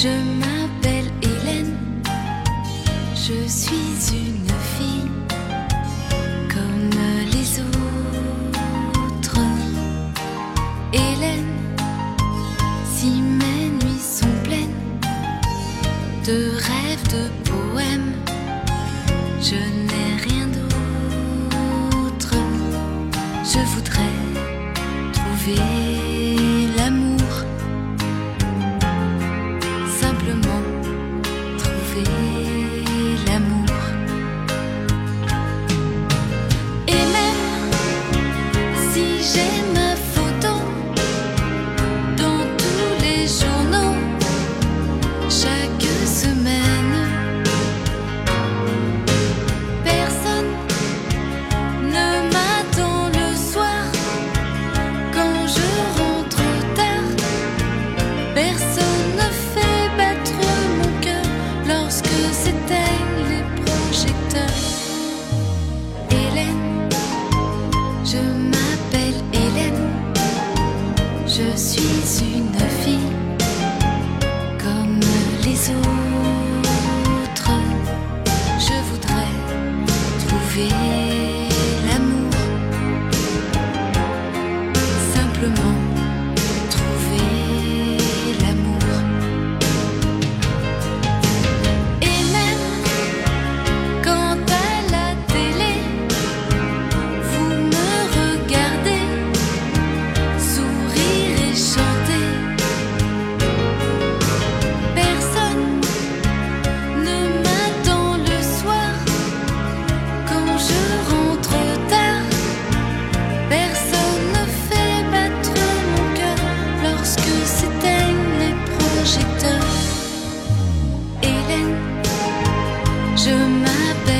j'aime my bed.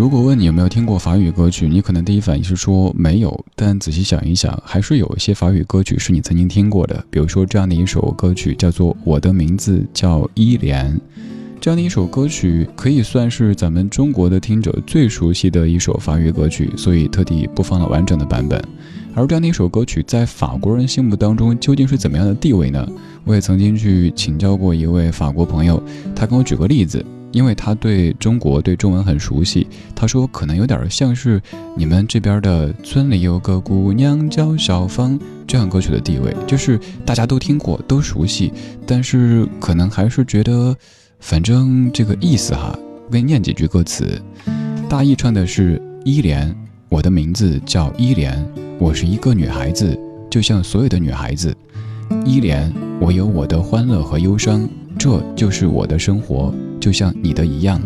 如果问你有没有听过法语歌曲，你可能第一反应是说没有，但仔细想一想，还是有一些法语歌曲是你曾经听过的。比如说这样的一首歌曲叫做《我的名字叫伊莲》，这样的一首歌曲可以算是咱们中国的听者最熟悉的一首法语歌曲，所以特地播放了完整的版本。而这样的一首歌曲在法国人心目当中究竟是怎么样的地位呢？我也曾经去请教过一位法国朋友，他跟我举个例子。因为他对中国对中文很熟悉，他说可能有点像是你们这边的村里有个姑娘叫小芳这样歌曲的地位，就是大家都听过都熟悉，但是可能还是觉得，反正这个意思哈，给你念几句歌词，大意唱的是依莲，我的名字叫依莲，我是一个女孩子，就像所有的女孩子，依莲，我有我的欢乐和忧伤。这就是我的生活，就像你的一样。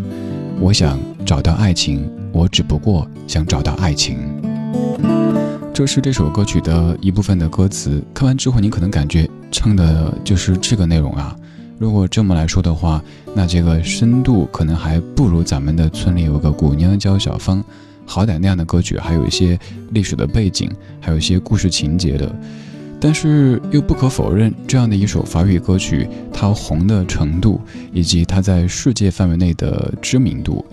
我想找到爱情，我只不过想找到爱情。这是这首歌曲的一部分的歌词。看完之后，你可能感觉唱的就是这个内容啊。如果这么来说的话，那这个深度可能还不如咱们的村里有个姑娘叫小芳。好歹那样的歌曲还有一些历史的背景，还有一些故事情节的。但是又不可否认，这样的一首法语歌曲，它红的程度以及它在世界范围内的知名度，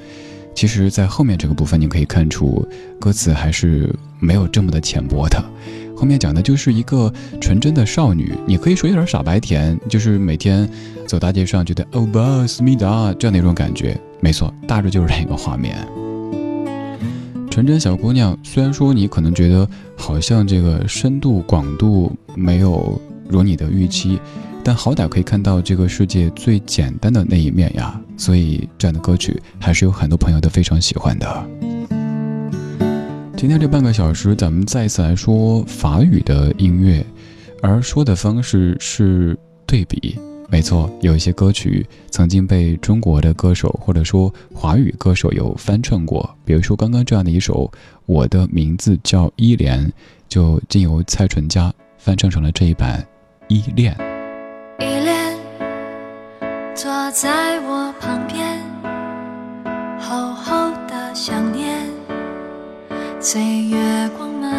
其实，在后面这个部分你可以看出，歌词还是没有这么的浅薄的。后面讲的就是一个纯真的少女，你可以说有点傻白甜，就是每天走大街上觉得欧巴思密达这样的一种感觉。没错，大致就是这个画面。纯真小姑娘，虽然说你可能觉得好像这个深度广度没有如你的预期，但好歹可以看到这个世界最简单的那一面呀。所以这样的歌曲还是有很多朋友都非常喜欢的。今天这半个小时，咱们再一次来说法语的音乐，而说的方式是对比。没错，有一些歌曲曾经被中国的歌手或者说华语歌手有翻唱过，比如说刚刚这样的一首《我的名字叫依莲》，就经由蔡淳佳翻唱成了这一版《依恋》。依恋，坐在我旁边，厚厚的想念，岁月光蔓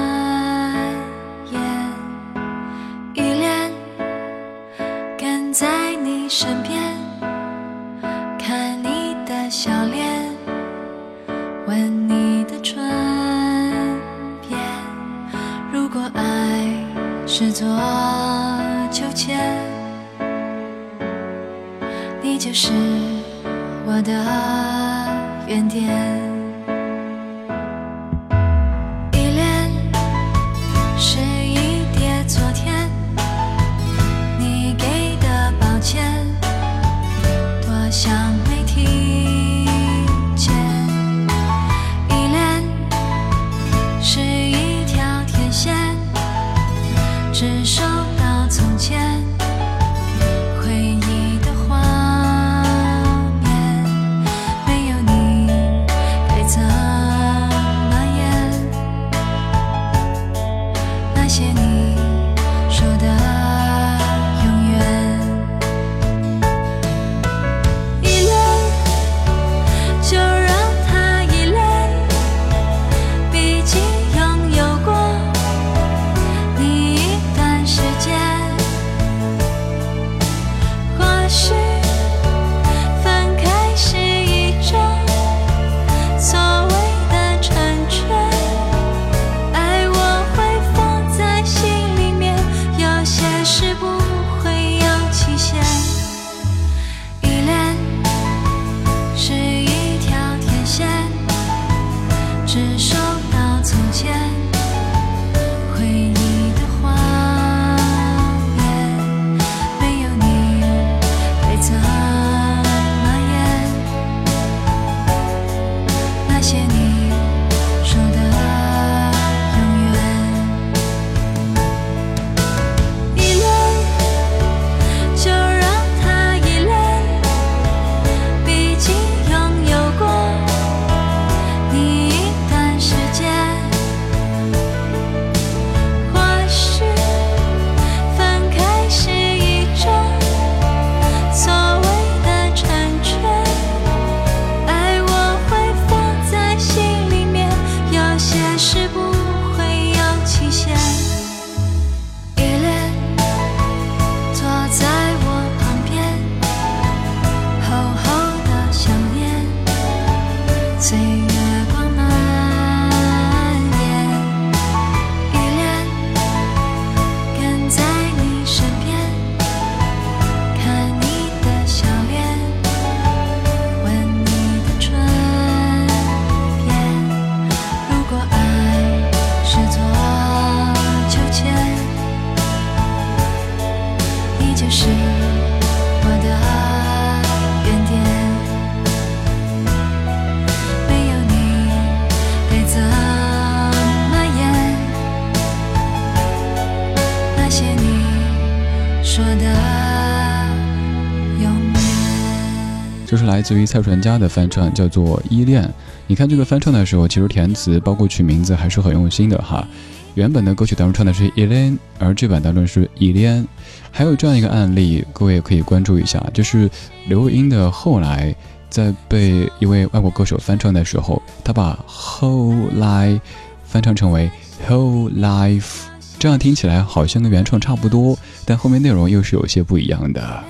就是来自于蔡淳佳的翻唱，叫做《依恋》。你看这个翻唱的时候，其实填词包括取名字还是很用心的哈。原本的歌曲当中唱的是依恋，而这版当中是依恋。还有这样一个案例，各位也可以关注一下，就是刘若英的后来在被一位外国歌手翻唱的时候，他把后来翻唱成为 whole life，这样听起来好像跟原创差不多，但后面内容又是有些不一样的。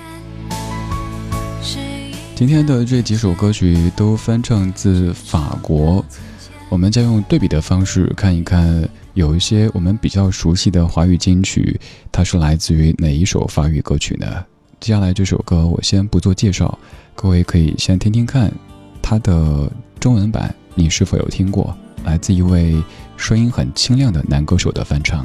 今天的这几首歌曲都翻唱自法国，我们将用对比的方式看一看，有一些我们比较熟悉的华语金曲，它是来自于哪一首法语歌曲呢？接下来这首歌我先不做介绍，各位可以先听听看，它的中文版你是否有听过？来自一位声音很清亮的男歌手的翻唱。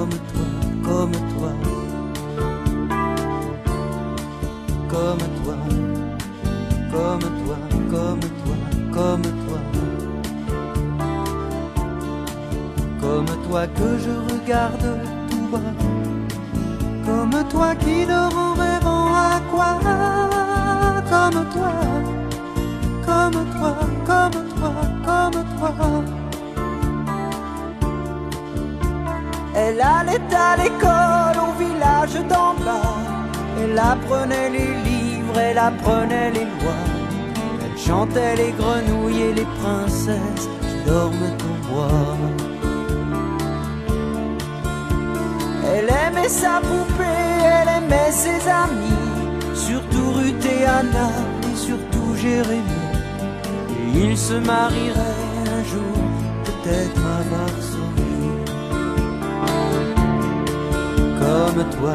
comme toi, comme toi, comme toi, comme toi, comme toi, comme toi, comme toi que je regarde tout bas, comme toi qui dort en à quoi, comme toi, comme toi, comme toi, comme toi. Elle allait à l'école au village d'en bas. Elle apprenait les livres, elle apprenait les lois. Elle chantait les grenouilles et les princesses qui dorment au bois. Elle aimait sa poupée, elle aimait ses amis, surtout Ruth et Anna et surtout Jérémie. Et ils se marieraient un jour, peut-être à Varsovie. Comme toi,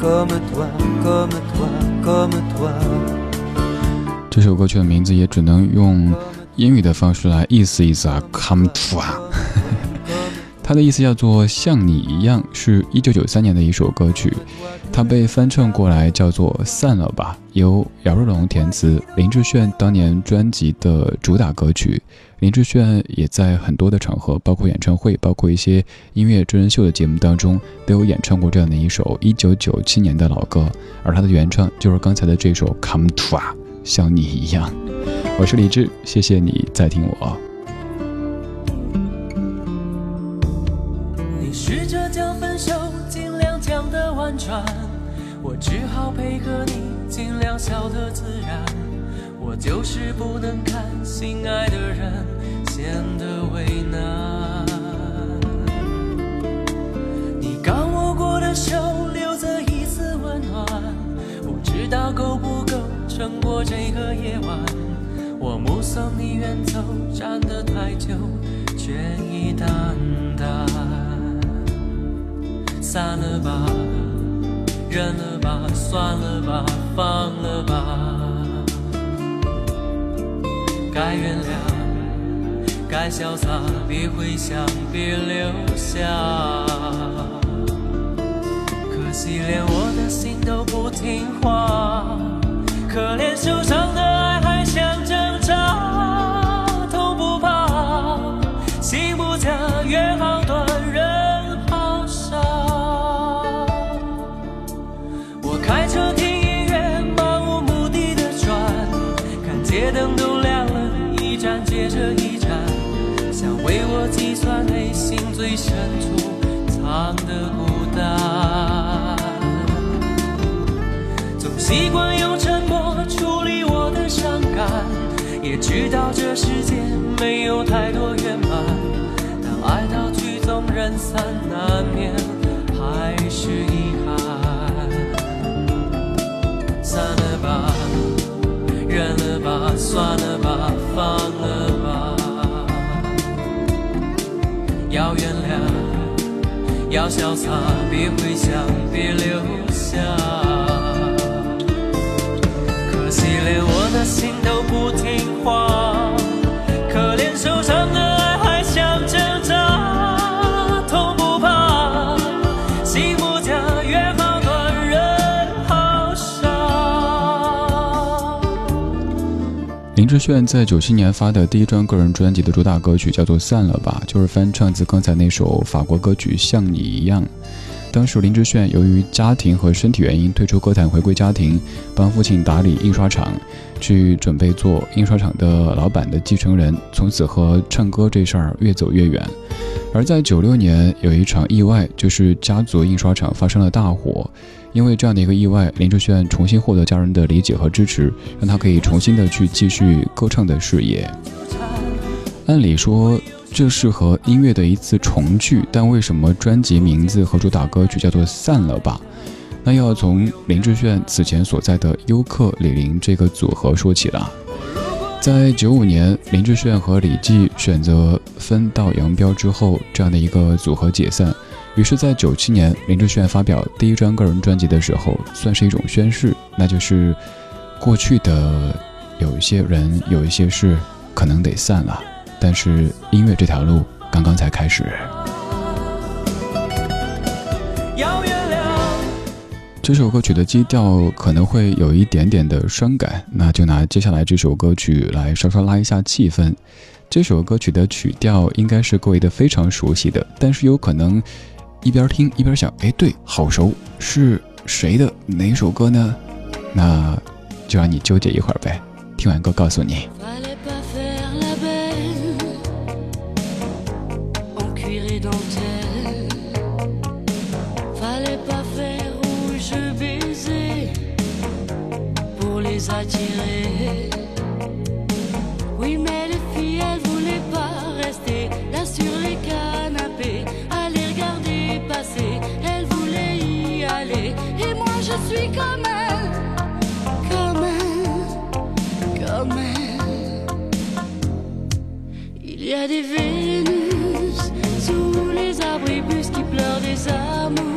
comme toi, comme toi, comme toi。这首歌曲的名字也只能用英语的方式来意思意思啊，come to 啊。它的意思叫做像你一样，是一九九三年的一首歌曲，它被翻唱过来叫做散了吧，由姚若龙填词，林志炫当年专辑的主打歌曲。林志炫也在很多的场合，包括演唱会，包括一些音乐真人秀的节目当中，都有演唱过这样的一首一九九七年的老歌，而他的原唱就是刚才的这首 Come to 啊，像你一样。我是李志，谢谢你在听我。我只好配合你，尽量笑得自然。我就是不能看心爱的人显得为难。你刚握过的手，留着一丝温暖，不知道够不够撑过这个夜晚。我目送你远走，站得太久，倦意淡淡。散了吧。认了吧，算了吧，放了吧。该原谅，该潇洒，别回想，别留下。可惜连我的心都不听话，可怜受伤的爱一站，想为我计算内心最深处藏的孤单，总习惯用沉默处理我的伤感，也知道这世界没有太多圆满，当爱到曲终人散，难免还是遗憾。散了吧，忍了吧，算了吧，放了要原谅要潇洒别回想别留下。可惜连我的心都不听话。林志炫在九七年发的第一张个人专辑的主打歌曲叫做《散了吧》，就是翻唱自刚才那首法国歌曲《像你一样》。当时林志炫由于家庭和身体原因退出歌坛，回归家庭，帮父亲打理印刷厂，去准备做印刷厂的老板的继承人，从此和唱歌这事儿越走越远。而在九六年有一场意外，就是家族印刷厂发生了大火。因为这样的一个意外，林志炫重新获得家人的理解和支持，让他可以重新的去继续歌唱的事业。按理说。这是和音乐的一次重聚，但为什么专辑名字和主打歌曲叫做《散了吧》？那要从林志炫此前所在的优客李林这个组合说起了。在九五年，林志炫和李记选择分道扬镳之后，这样的一个组合解散。于是，在九七年，林志炫发表第一张个人专辑的时候，算是一种宣誓，那就是过去的有一些人、有一些事，可能得散了。但是音乐这条路刚刚才开始。这首歌曲的基调可能会有一点点的伤感，那就拿接下来这首歌曲来稍稍拉一下气氛。这首歌曲的曲调应该是各位的非常熟悉的，但是有可能一边听一边想，哎，对，好熟，是谁的哪首歌呢？那就让你纠结一会儿呗。听完歌告诉你。Des Vénus sous les abribus qui pleurent des amours.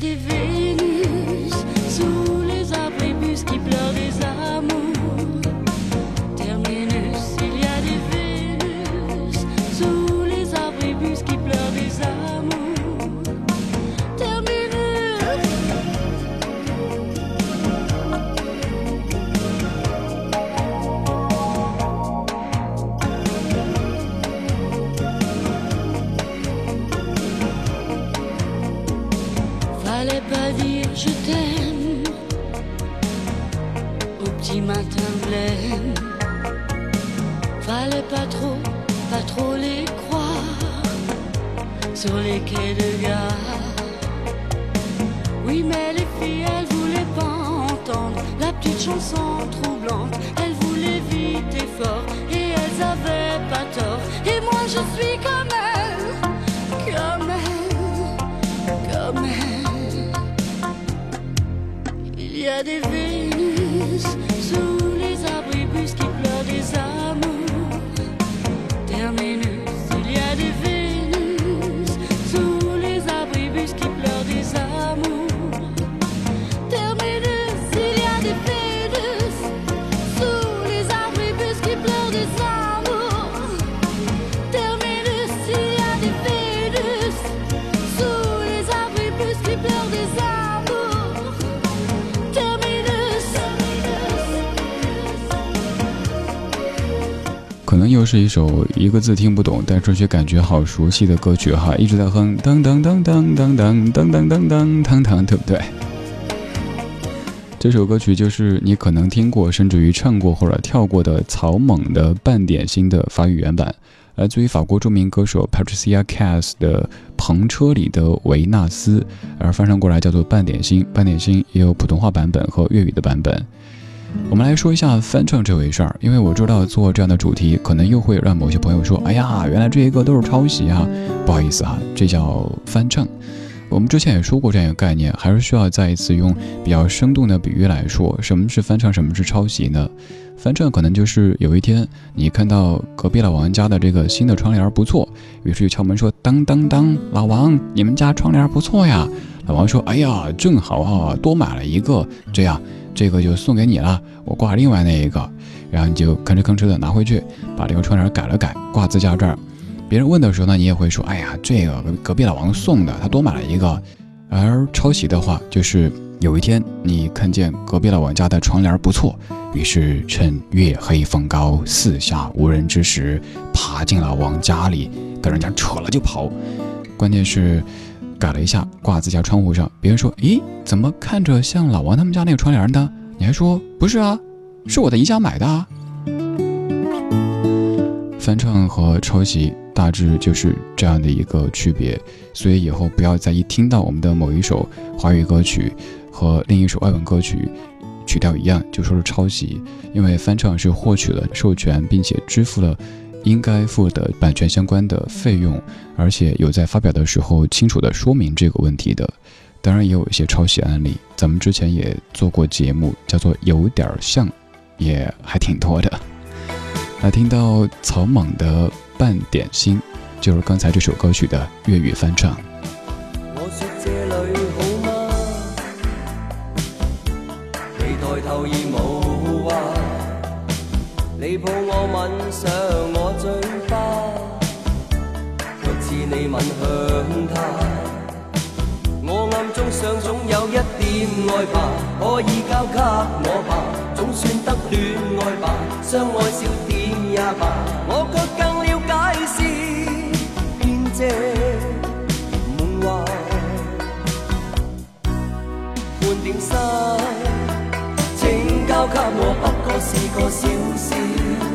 des vues. Oui, mais les filles, elles voulaient pas entendre la petite chanson troublante. Elles voulaient vite et fort et elles avaient pas tort. Et moi, je suis comme elles, comme elles, comme elles. Il y a des Vénus 可能又是一首一个字听不懂，但是却感觉好熟悉的歌曲哈，一直在哼当当当当当当当当当当当当，对不对？这首歌曲就是你可能听过，甚至于唱过或者跳过的草蜢的《半点心》的法语原版，来自于法国著名歌手 Patricia Cass 的《篷车里的维纳斯》，而翻唱过来叫做《半点心》。半点心也有普通话版本和粤语的版本。我们来说一下翻唱这回事儿，因为我知道做这样的主题，可能又会让某些朋友说：“哎呀，原来这些歌都是抄袭啊！”不好意思哈，这叫翻唱。我们之前也说过这样一个概念，还是需要再一次用比较生动的比喻来说，什么是翻唱，什么是抄袭呢？翻唱可能就是有一天你看到隔壁老王家的这个新的窗帘不错，于是就敲门说：“当当当，老王，你们家窗帘不错呀。”老王说：“哎呀，正好啊，多买了一个，这样这个就送给你了，我挂另外那一个。”然后你就吭哧吭哧的拿回去，把这个窗帘改了改，挂自家这儿。别人问的时候呢，你也会说：“哎呀，这个隔壁老王送的，他多买了一个。”而抄袭的话，就是有一天你看见隔壁老王家的窗帘不错，于是趁月黑风高、四下无人之时，爬进老王家里，跟人家扯了就跑。关键是改了一下，挂自家窗户上。别人说：“咦，怎么看着像老王他们家那个窗帘呢？”你还说：“不是啊，是我在宜家买的。”啊。”翻唱和抄袭。大致就是这样的一个区别，所以以后不要再一听到我们的某一首华语歌曲和另一首外文歌曲曲调一样，就说是抄袭，因为翻唱是获取了授权，并且支付了应该付的版权相关的费用，而且有在发表的时候清楚的说明这个问题的。当然也有一些抄袭案例，咱们之前也做过节目，叫做有点像，也还挺多的。来听到草蜢的。半点心，就是刚才这首歌曲的粤语翻唱。我说这里好吗？你抬头而无话，你抱我吻上我向他，我暗中想总有一点爱吧，可以交给我吧，总算得恋爱吧，相爱少点也罢。我却更了解是偏激梦幻，半点心，请交给我，不过是个小事。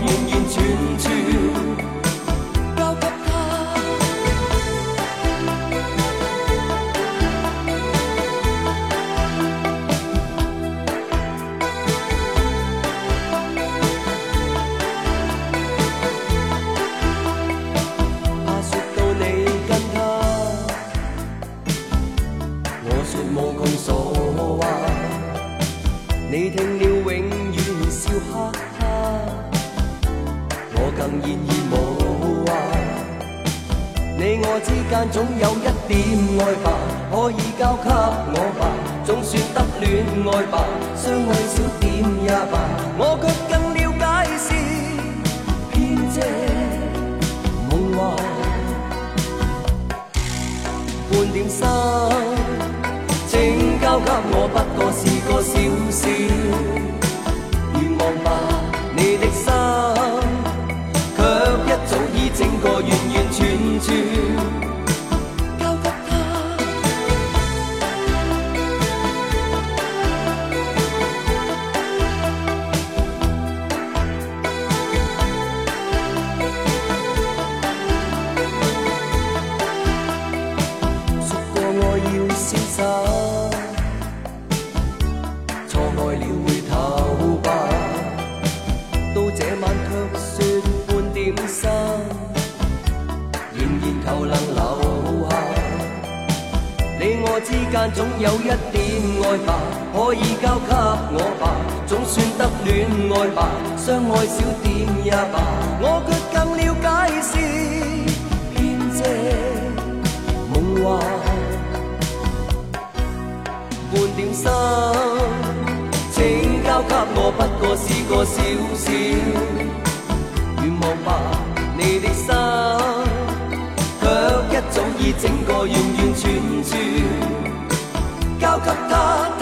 完完全全。之间总有一点爱吧可以交给我吧总算得恋爱吧相爱少点也罢我却更了解是编织梦话半点心请交给我不过是个小小愿望吧。整个完完全全。少点也罢，我却更了解是编织梦幻，半点心，请交给我，不过是个小小愿望吧。你的心，却一早已整个完完全全交给他。